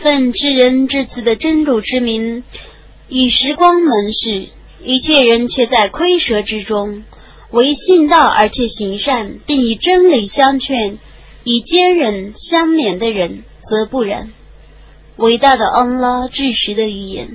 奉知人至此的真主之名，以时光门世，一切人却在亏折之中。唯信道而且行善，并以真理相劝，以坚忍相勉的人，则不然。伟大的恩拉至实的语言。